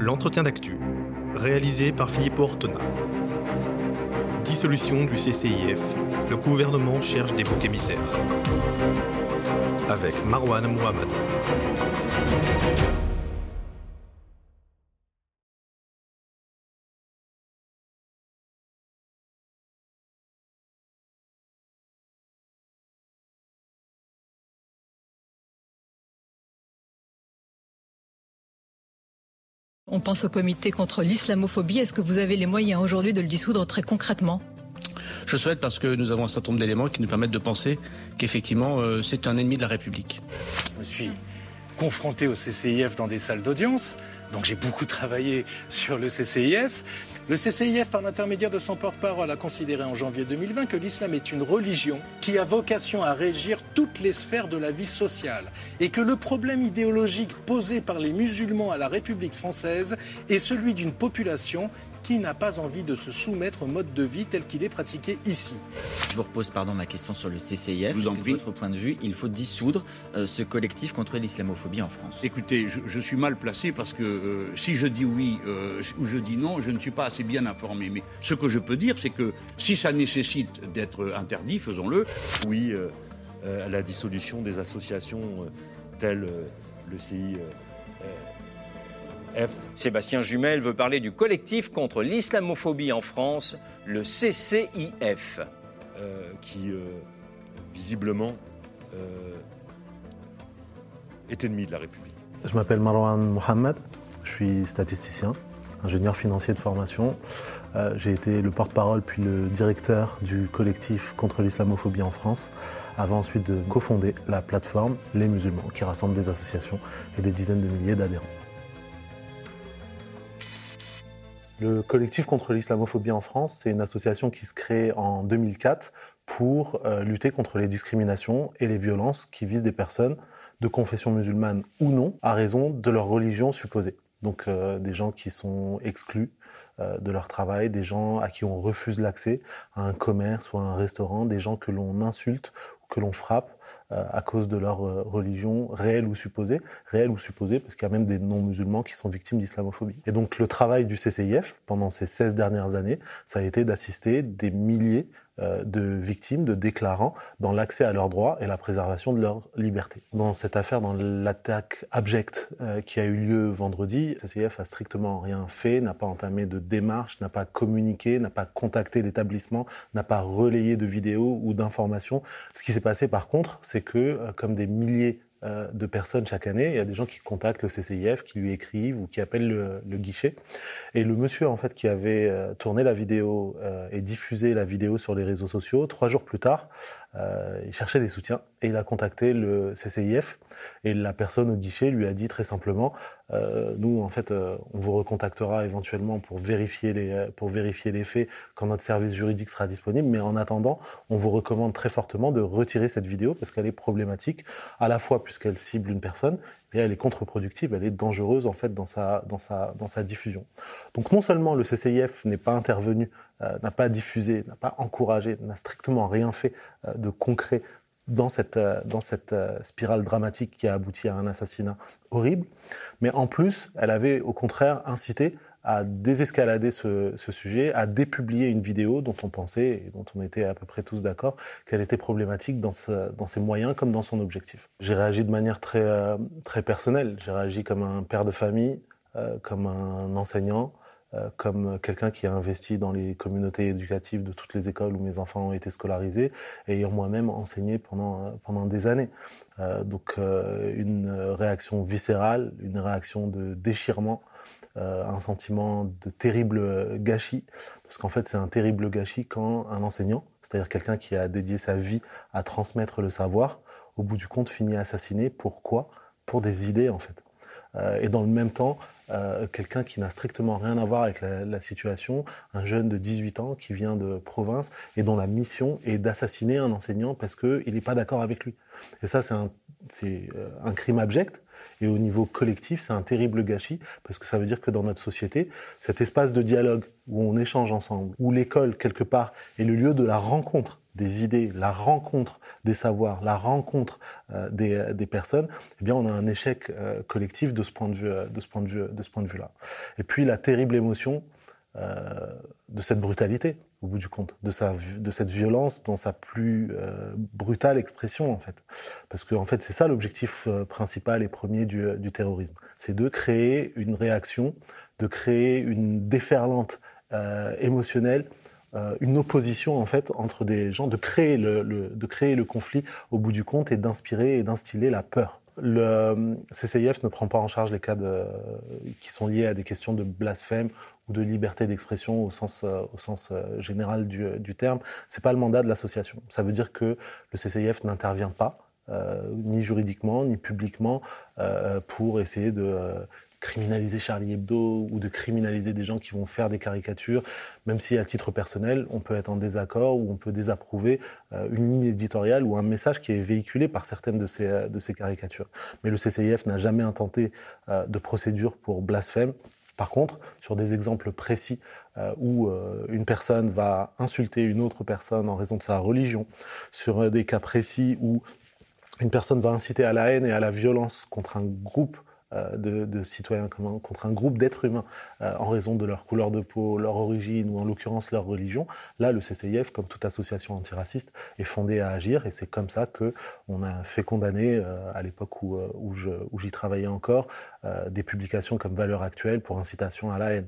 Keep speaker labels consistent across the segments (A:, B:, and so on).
A: L'entretien d'actu, réalisé par Philippe Ortona. Dissolution du CCIF, le gouvernement cherche des boucs émissaires. Avec Marwan Mohamed.
B: On pense au comité contre l'islamophobie. Est-ce que vous avez les moyens aujourd'hui de le dissoudre très concrètement?
C: Je souhaite parce que nous avons un certain nombre d'éléments qui nous permettent de penser qu'effectivement euh, c'est un ennemi de la République.
D: Je me suis confronté au CCIF dans des salles d'audience, donc j'ai beaucoup travaillé sur le CCIF. Le CCIF, par l'intermédiaire de son porte-parole, a considéré en janvier 2020 que l'islam est une religion qui a vocation à régir toutes les sphères de la vie sociale et que le problème idéologique posé par les musulmans à la République française est celui d'une population qui n'a pas envie de se soumettre au mode de vie tel qu'il est pratiqué ici
E: Je vous repose pardon ma question sur le CCIF.
F: Vous en
E: de votre point de vue, il faut dissoudre euh, ce collectif contre l'islamophobie en France?
F: Écoutez, je, suis mal placé parce que euh, si je dis oui euh, ou je dis non, je ne suis pas assez bien informé. Mais ce que je peux dire, c'est que si ça nécessite d'être interdit, faisons-le.
G: Oui à la dissolution des associations telles le CI.
H: Sébastien Jumel veut parler du collectif contre l'islamophobie en France, le CCIF.
G: Euh, qui, euh, visiblement, euh, est ennemi de la République.
I: Je m'appelle Marwan Mohamed, je suis statisticien, ingénieur financier de formation. J'ai été le porte-parole puis le directeur du collectif contre l'islamophobie en France, avant ensuite de cofonder la plateforme Les Musulmans, qui rassemble des associations et des dizaines de milliers d'adhérents. Le collectif contre l'islamophobie en France, c'est une association qui se crée en 2004 pour euh, lutter contre les discriminations et les violences qui visent des personnes de confession musulmane ou non à raison de leur religion supposée. Donc euh, des gens qui sont exclus euh, de leur travail, des gens à qui on refuse l'accès à un commerce ou à un restaurant, des gens que l'on insulte ou que l'on frappe à cause de leur euh, religion réelle ou supposée, réelle ou supposée, parce qu'il y a même des non-musulmans qui sont victimes d'islamophobie. Et donc le travail du CCIF pendant ces 16 dernières années, ça a été d'assister des milliers euh, de victimes, de déclarants, dans l'accès à leurs droits et la préservation de leur liberté. Dans cette affaire, dans l'attaque abjecte euh, qui a eu lieu vendredi, CCIF a strictement rien fait, n'a pas entamé de démarche, n'a pas communiqué, n'a pas contacté l'établissement, n'a pas relayé de vidéos ou d'informations. Ce qui s'est passé par contre, c'est que, euh, comme des milliers euh, de personnes chaque année. Il y a des gens qui contactent le CCIF, qui lui écrivent ou qui appellent le, guichet. Et le monsieur en fait qui avait euh, tourné la vidéo euh, et diffusé la vidéo sur les réseaux sociaux, trois jours plus tard, il cherchait des soutiens et il a contacté le CCIF et la personne au guichet lui a dit très simplement nous en fait on vous recontactera éventuellement pour vérifier les pour vérifier les faits quand notre service juridique sera disponible mais en attendant on vous recommande très fortement de retirer cette vidéo parce qu'elle est problématique à la fois puisqu'elle cible une personne, et elle est contre-productive, elle est dangereuse en fait dans sa, diffusion. Donc non seulement le CCIF n'est pas intervenu, euh, n'a pas diffusé, n'a pas encouragé, n'a strictement rien fait euh, de concret dans cette, euh, dans cette spirale dramatique qui a abouti à un assassinat horrible, mais en plus, elle avait au contraire incité à désescalader ce, sujet, à dépublier une vidéo dont on pensait et dont on était à peu près tous d'accord qu'elle était problématique dans, ses moyens comme dans son objectif. J'ai réagi de manière très, euh, très personnelle. J'ai réagi comme un père de famille, euh, comme un enseignant, euh, comme quelqu'un qui a investi dans les communautés éducatives de toutes les écoles où mes enfants ont été scolarisés, ayant moi-même enseigné pendant, pendant des années. donc une réaction viscérale, une réaction de déchirement euh, un sentiment de terrible gâchis, parce qu'en fait c'est un terrible gâchis quand un enseignant, c'est-à-dire quelqu'un qui a dédié sa vie à transmettre le savoir, au bout du compte finit assassiné. Pourquoi? Pour des idées en fait. Euh, et dans le même temps, euh, quelqu'un qui n'a strictement rien à voir avec la, situation, un jeune de 18 ans qui vient de province et dont la mission est d'assassiner un enseignant parce qu'il n'est pas d'accord avec lui. Et ça, c'est un, un crime abject Et au niveau collectif, c'est un terrible gâchis, parce que ça veut dire que dans notre société, cet espace de dialogue où on échange ensemble, où l'école, quelque part, est le lieu de la rencontre des idées, la rencontre des savoirs, la rencontre euh, des, des, personnes, eh bien, on a un échec euh, collectif de ce point de vue, vue, de ce point de vue-là. Et puis la terrible émotion euh, de cette brutalité, au bout du compte, de, sa, de cette violence dans sa plus euh, brutale expression, en fait. Parce que, en fait, c'est ça l'objectif euh, principal et premier du, terrorisme. C'est de créer une réaction, de créer une déferlante émotionnelle une opposition en fait entre des gens, de créer le, de créer le conflit au bout du compte et d'inspirer et d'instiller la peur. Le CCIF ne prend pas en charge les cas de, qui sont liés à des questions de blasphème ou de liberté d'expression au sens, euh, euh, général du, terme. C'est pas le mandat de l'association. Ça veut dire que le CCIF n'intervient pas, euh, ni juridiquement, ni publiquement, euh, pour essayer de euh, criminaliser Charlie Hebdo ou de criminaliser des gens qui vont faire des caricatures, même si à titre personnel, on peut être en désaccord ou on peut désapprouver euh, une ligne éditoriale ou un message qui est véhiculé par certaines de ces, de ces caricatures. Mais le CCIF n'a jamais intenté euh, de procédure pour blasphème. Par contre, sur des exemples précis euh, où euh, une personne va insulter une autre personne en raison de sa religion, sur des cas précis où une personne va inciter à la haine et à la violence contre un groupe euh, de, de, citoyens contre un groupe d'êtres humains euh, en raison de leur couleur de peau, leur origine ou en l'occurrence leur religion, là le CCIF, comme toute association antiraciste, est fondé à agir et c'est comme ça que on a fait condamner euh, à l'époque où, où j'y travaillais encore des publications comme Valeurs actuelles pour incitation à la haine.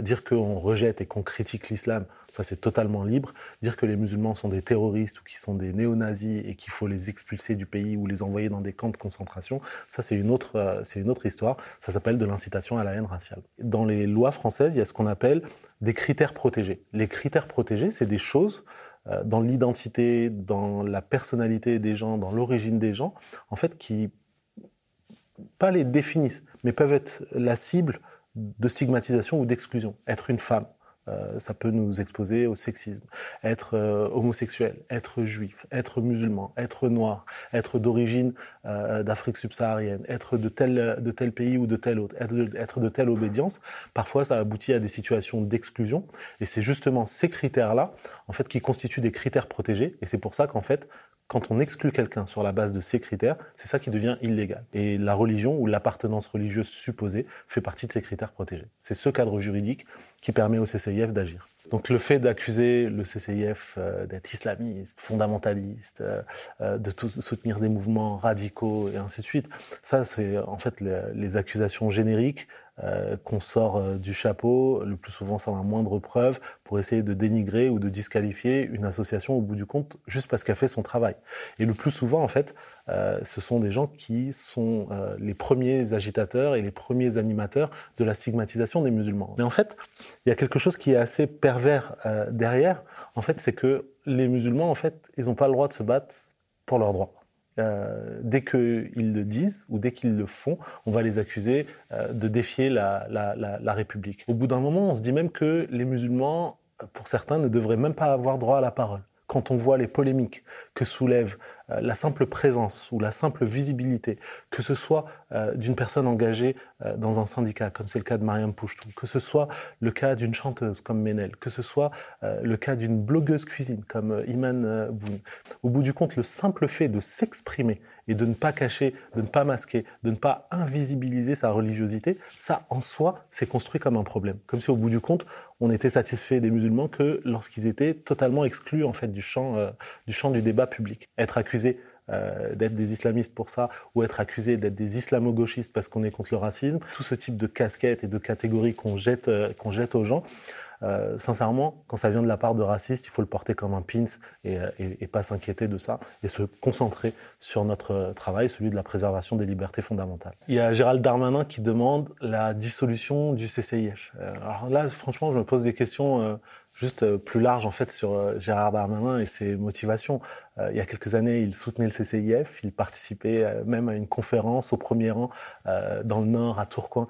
I: dire qu'on rejette et qu'on critique l'islam ça c'est totalement libre. Dire que les musulmans sont des terroristes ou qu'ils sont des néo-nazis et qu'il faut les expulser du pays ou les envoyer dans des camps de concentration, ça c'est une autre, euh, histoire. Ça s'appelle de l'incitation à la haine raciale. Dans les lois françaises, il y a ce qu'on appelle des critères protégés. Les critères protégés, c'est des choses euh, dans l'identité, dans la personnalité des gens, dans l'origine des gens, en fait, qui pas les définissent, mais peuvent être la cible de stigmatisation ou d'exclusion. Être une femme, euh, ça peut nous exposer au sexisme. Être euh, homosexuel, être juif, être musulman, être noir, être d'origine euh, d'Afrique subsaharienne, être de tel, de tel pays ou de tel autre, être de, être de telle obédience, parfois ça aboutit à des situations d'exclusion. Et c'est justement ces critères-là, en fait, qui constituent des critères protégés. Et c'est pour ça qu'en fait, quand on exclut quelqu'un sur la base de ces critères, c'est ça qui devient illégal. Et la religion ou l'appartenance religieuse supposée fait partie de ces critères protégés. C'est ce cadre juridique qui permet au CCIF d'agir. Donc le fait d'accuser le CCIF euh, d'être islamiste, fondamentaliste, euh, euh, de soutenir des mouvements radicaux et ainsi de suite, ça c'est en fait les accusations génériques euh, qu'on sort euh, du chapeau, le plus souvent sans la moindre preuve, pour essayer de dénigrer ou de disqualifier une association au bout du compte, juste parce qu'elle fait son travail. Et le plus souvent, en fait, euh, ce sont des gens qui sont les premiers agitateurs et les premiers animateurs de la stigmatisation des musulmans. Mais en fait, il y a quelque chose qui est assez pervers derrière. En fait, c'est que les musulmans, en fait, ils n'ont pas le droit de se battre pour leurs droits. Euh, dès qu'ils le disent ou dès qu'ils le font, on va les accuser euh, de défier la, la, la, la République. Au bout d'un moment, on se dit même que les musulmans, pour certains, ne devraient même pas avoir droit à la parole. Quand on voit les polémiques que soulève euh, la simple présence ou la simple visibilité, que ce soit euh, d'une personne engagée euh, dans un syndicat, comme c'est le cas de Mariam Pouchtou, que ce soit le cas d'une chanteuse comme Ménel, que ce soit le cas d'une blogueuse cuisine comme Iman Boun. Au bout du compte, le simple fait de s'exprimer et de ne pas cacher, de ne pas masquer, de ne pas invisibiliser sa religiosité, ça en soi, c'est construit comme un problème. Comme si au bout du compte, on était satisfait des musulmans que lorsqu'ils étaient totalement exclus en fait du champ, euh, du champ du débat public. Être accusé euh, d'être des islamistes pour ça, ou être accusé d'être des islamo-gauchistes parce qu'on est contre le racisme, tout ce type de casquettes et de catégories qu'on jette, euh, qu'on jette aux gens, euh, sincèrement, quand ça vient de la part de racistes, il faut le porter comme un pins et, euh, et, pas s'inquiéter de ça et se concentrer sur notre euh, travail, celui de la préservation des libertés fondamentales. Il y a Gérald Darmanin qui demande la dissolution du CCIF. Alors là, franchement, je me pose des questions juste euh, plus large en fait sur euh, Gérard Darmanin et ses motivations. Euh, il y a quelques années, il soutenait le CCIF, il participait même à une conférence au premier rang dans le Nord, à Tourcoing,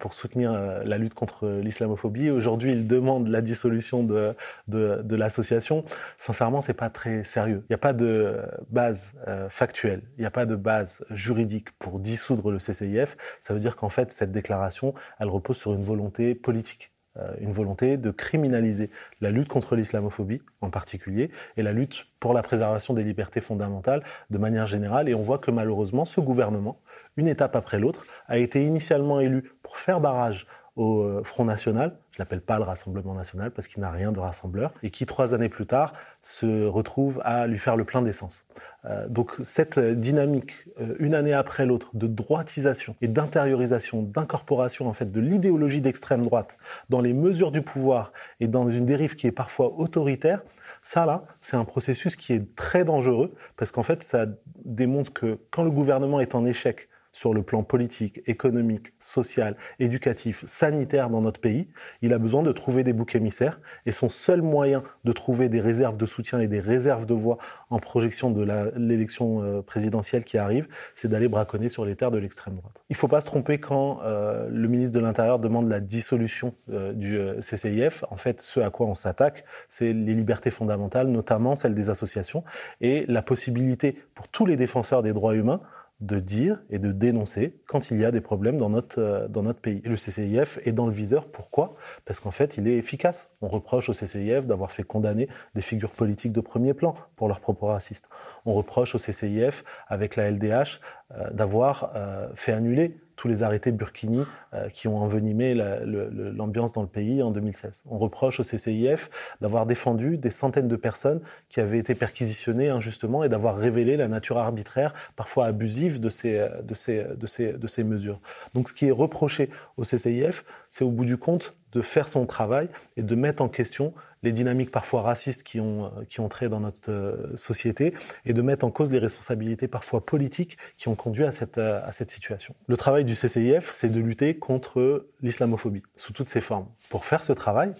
I: pour soutenir la lutte contre l'islamophobie. Aujourd'hui, il demande la dissolution de, de, l'association. Sincèrement, c'est pas très sérieux. Il n'y a pas de base factuelle, il n'y a pas de base juridique pour dissoudre le CCIF. Ça veut dire qu'en fait, cette déclaration, elle repose sur une volonté politique. Euh, une volonté de criminaliser la lutte contre l'islamophobie en particulier et la lutte pour la préservation des libertés fondamentales de manière générale. Et on voit que malheureusement, ce gouvernement, une étape après l'autre, a été initialement élu pour faire barrage au euh, Front National, je l'appelle pas le Rassemblement National parce qu'il n'a rien de rassembleur, et qui trois années plus tard se retrouve à lui faire le plein d'essence. Euh, donc cette dynamique, euh, une année après l'autre, de droitisation et d'intériorisation, d'incorporation en fait de l'idéologie d'extrême droite dans les mesures du pouvoir et dans une dérive qui est parfois autoritaire, ça là, c'est un processus qui est très dangereux parce qu'en fait ça démontre que quand le gouvernement est en échec sur le plan politique, économique, social, éducatif, sanitaire dans notre pays, il a besoin de trouver des boucs émissaires. Et son seul moyen de trouver des réserves de soutien et des réserves de voix en projection de l'élection euh, présidentielle qui arrive, c'est d'aller braconner sur les terres de l'extrême droite. Il ne faut pas se tromper quand euh, le ministre de l'Intérieur demande la dissolution euh, du CCIF. En fait, ce à quoi on s'attaque, c'est les libertés fondamentales, notamment celles des associations, et la possibilité pour tous les défenseurs des droits humains de dire et de dénoncer quand il y a des problèmes dans notre, euh, dans notre pays. le CCIF est dans le viseur. Pourquoi? Parce qu'en fait, il est efficace. On reproche au CCIF d'avoir fait condamner des figures politiques de premier plan pour leurs propos racistes. On reproche au CCIF, avec la LDH, euh, d'avoir euh, fait annuler tous les arrêtés Burkini euh, qui ont envenimé l'ambiance dans le pays en 2016. On reproche au CCIF d'avoir défendu des centaines de personnes qui avaient été perquisitionnées injustement et d'avoir révélé la nature arbitraire, parfois abusive, de ces, ces, de ces mesures. Donc ce qui est reproché au CCIF, c'est au bout du compte de faire son travail et de mettre en question les dynamiques parfois racistes qui ont, euh, qui ont trait dans notre euh, société et de mettre en cause les responsabilités parfois politiques qui ont conduit à cette, euh, à cette situation. Le travail du CCIF, c'est de lutter contre l'islamophobie sous toutes ses formes. Pour faire ce travail,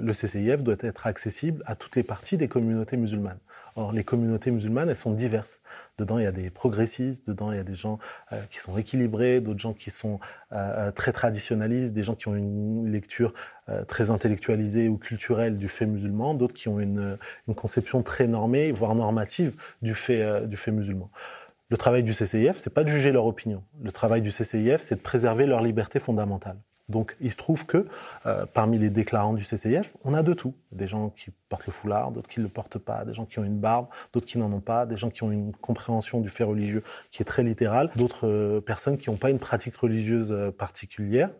I: le CCIF doit être accessible à toutes les parties des communautés musulmanes. Or, les communautés musulmanes, elles sont diverses. Dedans, il y a des progressistes, dedans, il y a des gens euh, qui sont équilibrés, d'autres gens qui sont euh, euh, très traditionnalistes, des gens qui ont une lecture très intellectualisée ou culturelle du fait musulman, d'autres qui ont une, une, conception très normée, voire normative du fait, du fait musulman. Le travail du CCIF, c'est pas de juger leur opinion. Le travail du CCIF, c'est de préserver leur liberté fondamentale. Donc il se trouve que euh, parmi les déclarants du CCIF, on a de tout. Des gens qui portent le foulard, d'autres qui ne le portent pas, des gens qui ont une barbe, d'autres qui n'en ont pas, des gens qui ont une compréhension du fait religieux qui est très littérale, d'autres euh, personnes qui n'ont pas une pratique religieuse euh, particulière.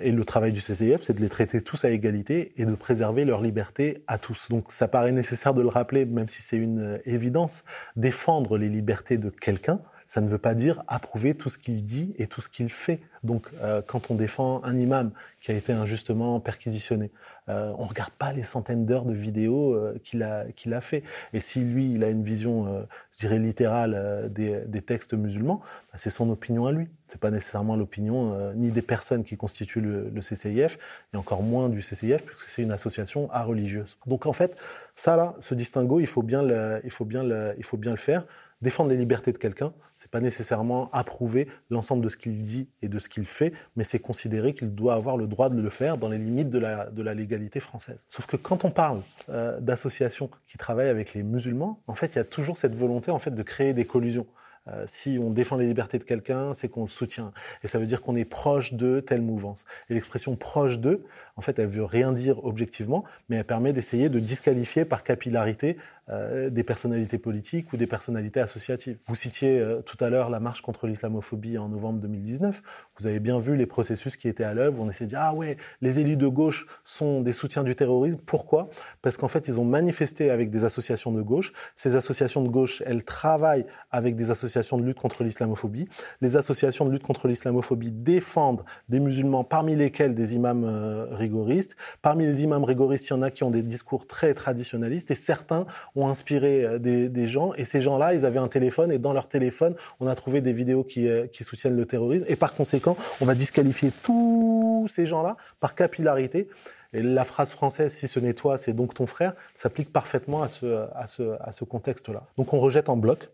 I: et le travail du CCIF, c'est de les traiter tous à égalité et de préserver leur liberté à tous. Donc ça paraît nécessaire de le rappeler, même si c'est une évidence, défendre les libertés de quelqu'un, ça ne veut pas dire approuver tout ce qu'il dit et tout ce qu'il fait. Donc, euh, quand on défend un imam qui a été injustement perquisitionné, euh, on ne regarde pas les centaines d'heures de vidéos euh, qu'il a, qu'il a fait. Et si lui, il a une vision, je dirais, littérale des, des, textes musulmans, bah, c'est son opinion à lui. C'est pas nécessairement l'opinion ni des personnes qui constituent le, le, CCIF, et encore moins du CCIF, puisque c'est une association à religieuse. Donc, en fait, ça là, ce distinguo, il faut bien le, il faut bien le, il faut bien le faire défendre les libertés de quelqu'un, c'est pas nécessairement approuver l'ensemble de ce qu'il dit et de ce qu'il fait, mais c'est considérer qu'il doit avoir le droit de le faire dans les limites de la, de la légalité française. Sauf que quand on parle euh, d'associations qui travaillent avec les musulmans, en fait, il y a toujours cette volonté en fait de créer des collusions. Euh, si on défend les libertés de quelqu'un, c'est qu'on le soutient. Et ça veut dire qu'on est proche de telle mouvance. Et l'expression proche d'eux, en fait, elle veut rien dire objectivement, mais elle permet d'essayer de disqualifier par capillarité euh, des personnalités politiques ou des personnalités associatives. Vous citiez euh, tout à l'heure la marche contre l'islamophobie en novembre 2019. Vous avez bien vu les processus qui étaient à l'œuvre. On essaie de dire ah ouais, les élus de gauche sont des soutiens du terrorisme. Pourquoi? Parce qu'en fait, ils ont manifesté avec des associations de gauche. Ces associations de gauche, elles travaillent avec des associations de lutte contre l'islamophobie. Les associations de lutte contre l'islamophobie défendent des musulmans, parmi lesquels des imams euh, rigoristes. Parmi les imams rigoristes, il y en a qui ont des discours très traditionnalistes et certains ont inspiré euh, des, gens. Et ces gens-là, ils avaient un téléphone et dans leur téléphone, on a trouvé des vidéos qui, euh, qui soutiennent le terrorisme. Et par conséquent, on va disqualifier tous ces gens-là par capillarité. Et la phrase française, si ce n'est toi, c'est donc ton frère, s'applique parfaitement à ce contexte-là. Donc on rejette en bloc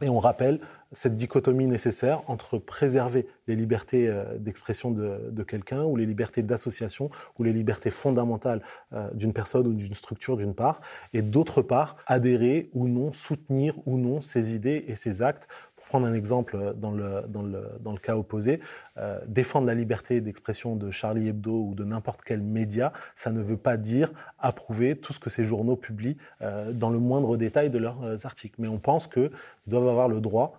I: et on rappelle cette dichotomie nécessaire entre préserver les libertés euh, d'expression de, quelqu'un ou les libertés d'association ou les libertés fondamentales euh, d'une personne ou d'une structure d'une part, et d'autre part adhérer ou non, soutenir ou non ses idées et ses actes prendre un exemple dans le, dans le, dans le cas opposé, euh, défendre la liberté d'expression de Charlie Hebdo ou de n'importe quel média, ça ne veut pas dire approuver tout ce que ces journaux publient euh, dans le moindre détail de leurs euh, articles. Mais on pense qu'ils doivent avoir le droit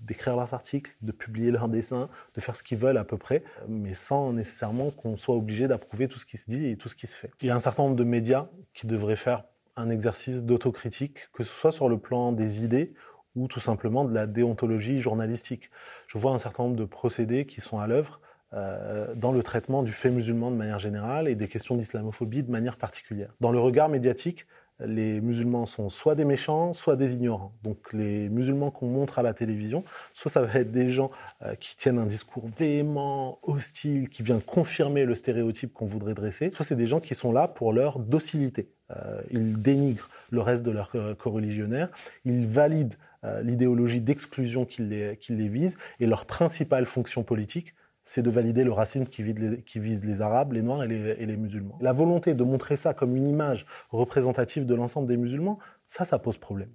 I: d'écrire leurs articles, de publier leurs dessins, de faire ce qu'ils veulent à peu près, mais sans nécessairement qu'on soit obligé d'approuver tout ce qui se dit et tout ce qui se fait. Il y a un certain nombre de médias qui devraient faire un exercice d'autocritique, que ce soit sur le plan des idées ou tout simplement de la déontologie journalistique. Je vois un certain nombre de procédés qui sont à l'œuvre euh, dans le traitement du fait musulman de manière générale et des questions d'islamophobie de manière particulière. Dans le regard médiatique, les musulmans sont soit des méchants, soit des ignorants. Donc les musulmans qu'on montre à la télévision, soit ça va être des gens euh, qui tiennent un discours véhément, hostile, qui vient confirmer le stéréotype qu'on voudrait dresser, soit c'est des gens qui sont là pour leur docilité. Euh, ils dénigrent le reste de leurs co-religionnaires, ils valident l'idéologie d'exclusion qui les, les, vise, et leur principale fonction politique, c'est de valider le racisme qui vise, les, qui vise les Arabes, les Noirs et les, musulmans. La volonté de montrer ça comme une image représentative de l'ensemble des musulmans, ça, ça pose problème.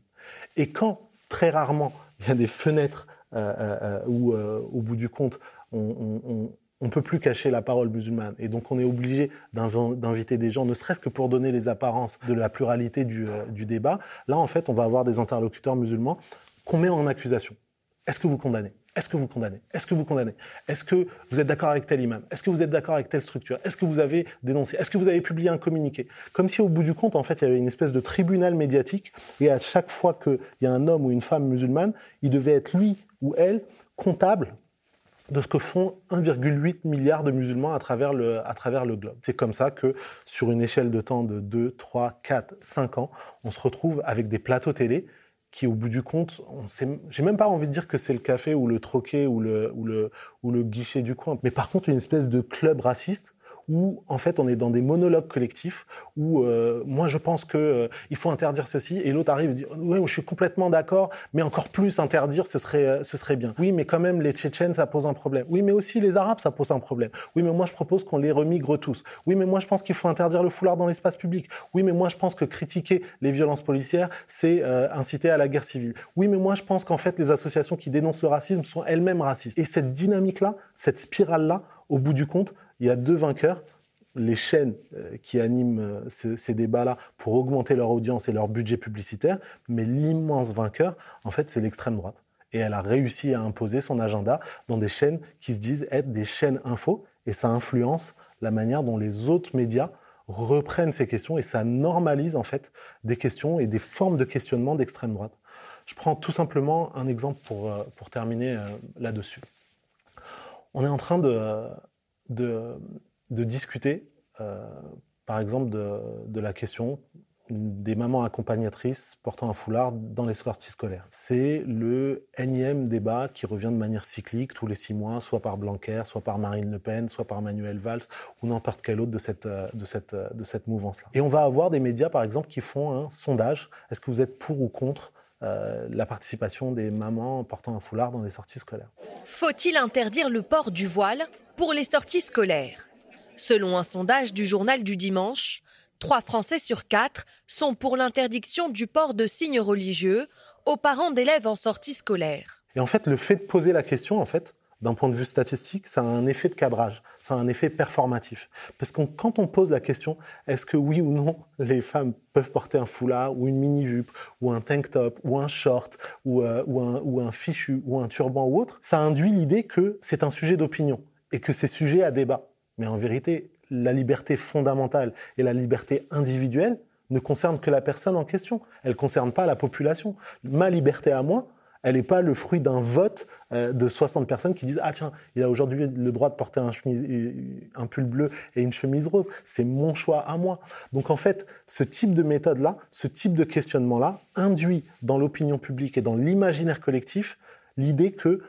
I: Et quand, très rarement, il y a des fenêtres euh, euh, où, au bout du compte, on ne peut plus cacher la parole musulmane. Et donc on est obligé d'inviter des gens, ne serait-ce que pour donner les apparences de la pluralité euh, du, débat. Là, en fait, on va avoir des interlocuteurs musulmans qu'on met en accusation. Est-ce que vous condamnez? Est-ce que vous condamnez? Est-ce que vous condamnez? Est-ce que vous êtes d'accord avec tel imam? Est-ce que vous êtes d'accord avec telle structure? Est-ce que vous avez dénoncé? Est-ce que vous avez publié un communiqué? Comme si au bout du compte, en fait, il y avait une espèce de tribunal médiatique et à chaque fois qu'il y a un homme ou une femme musulmane, il devait être lui ou elle comptable de ce que font 1,8 milliard de musulmans à travers le, à travers le globe. C'est comme ça que, sur une échelle de temps de 2, 3, 4, 5 ans, on se retrouve avec des plateaux télé qui, au bout du compte, j'ai même pas envie de dire que c'est le café ou le troquet ou le, ou, le, ou le guichet du coin, mais par contre une espèce de club raciste où en fait on est dans des monologues collectifs où euh, moi je pense que euh, il faut interdire ceci et l'autre arrive et dit oui je suis complètement d'accord mais encore plus interdire ce serait euh, ce serait bien oui mais quand même les Tchétchènes ça pose un problème. Oui mais aussi les Arabes ça pose un problème. Oui mais moi je propose qu'on les remigre tous. Oui mais moi je pense qu'il faut interdire le foulard dans l'espace public. Oui mais moi je pense que critiquer les violences policières c'est inciter à la guerre civile. Oui mais moi je pense qu'en fait les associations qui dénoncent le racisme sont elles-mêmes racistes. Et cette dynamique là cette spirale là au bout du compte il y a deux vainqueurs. Les chaînes euh, qui animent euh, ces, débats-là pour augmenter leur audience et leur budget publicitaire, mais l'immense vainqueur, en fait, c'est l'extrême droite. Et elle a réussi à imposer son agenda dans des chaînes qui se disent être des chaînes info, et ça influence la manière dont les autres médias reprennent ces questions, et ça normalise en fait des questions et des formes de questionnement d'extrême droite. Je prends tout simplement un exemple pour, euh, pour terminer là-dessus. On est en train de, de, discuter, euh, par exemple, de, la question des mamans accompagnatrices portant un foulard dans les sorties scolaires. C'est le énième débat qui revient de manière cyclique tous les six mois, soit par Blanquer, soit par Marine Le Pen, soit par Manuel Valls ou n'importe quel autre de cette, de cette, de cette mouvance-là. Et on va avoir des médias, par exemple, qui font un sondage. Est-ce que vous êtes pour ou contre euh, la participation des mamans portant un foulard dans les sorties scolaires.
J: Faut-il interdire le port du voile pour les sorties scolaires? Selon un sondage du journal du dimanche, 3 Français sur 4 sont pour l'interdiction du port de signes religieux aux parents d'élèves en sortie scolaire.
I: Et en fait, le fait de poser la question, en fait, d'un point de vue statistique, ça a un effet de cadrage, ça un effet performatif. Parce que quand on pose la question, est-ce que oui ou non les femmes peuvent porter un foulard ou une mini-jupe ou un tank top ou un short euh, ou, un, ou un fichu ou un turban ou autre, ça induit l'idée que c'est un sujet d'opinion et que c'est sujet à débat. Mais en vérité, la liberté fondamentale et la liberté individuelle ne concernent que la personne en question. Elles ne concernent pas la population. Ma liberté à moi, elle n'est pas le fruit d'un vote euh, de 60 personnes qui disent Ah tiens, il a aujourd'hui le droit de porter un, pull bleu et une chemise rose. C'est mon choix à moi. Donc en fait, ce type de méthode-là, ce type de questionnement-là induit dans l'opinion publique et dans l'imaginaire collectif l'idée que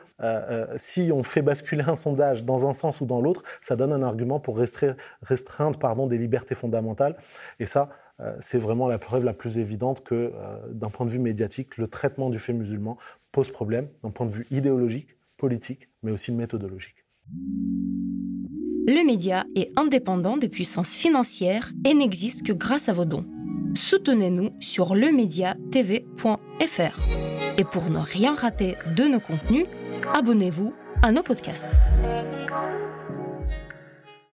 I: si on fait basculer un sondage dans un sens ou dans l'autre, ça donne un argument pour restreindre, restreindre pardon, des libertés fondamentales. Et ça, c'est vraiment la preuve la plus évidente que, d'un point de vue médiatique, le traitement du fait musulman pose problème d'un point de vue idéologique, politique, mais aussi méthodologique.
K: Le média est indépendant des puissances financières et n'existe que grâce à vos dons. Soutenez-nous sur lemediatv.fr. Et pour ne rien rater de nos contenus, abonnez-vous à nos podcasts.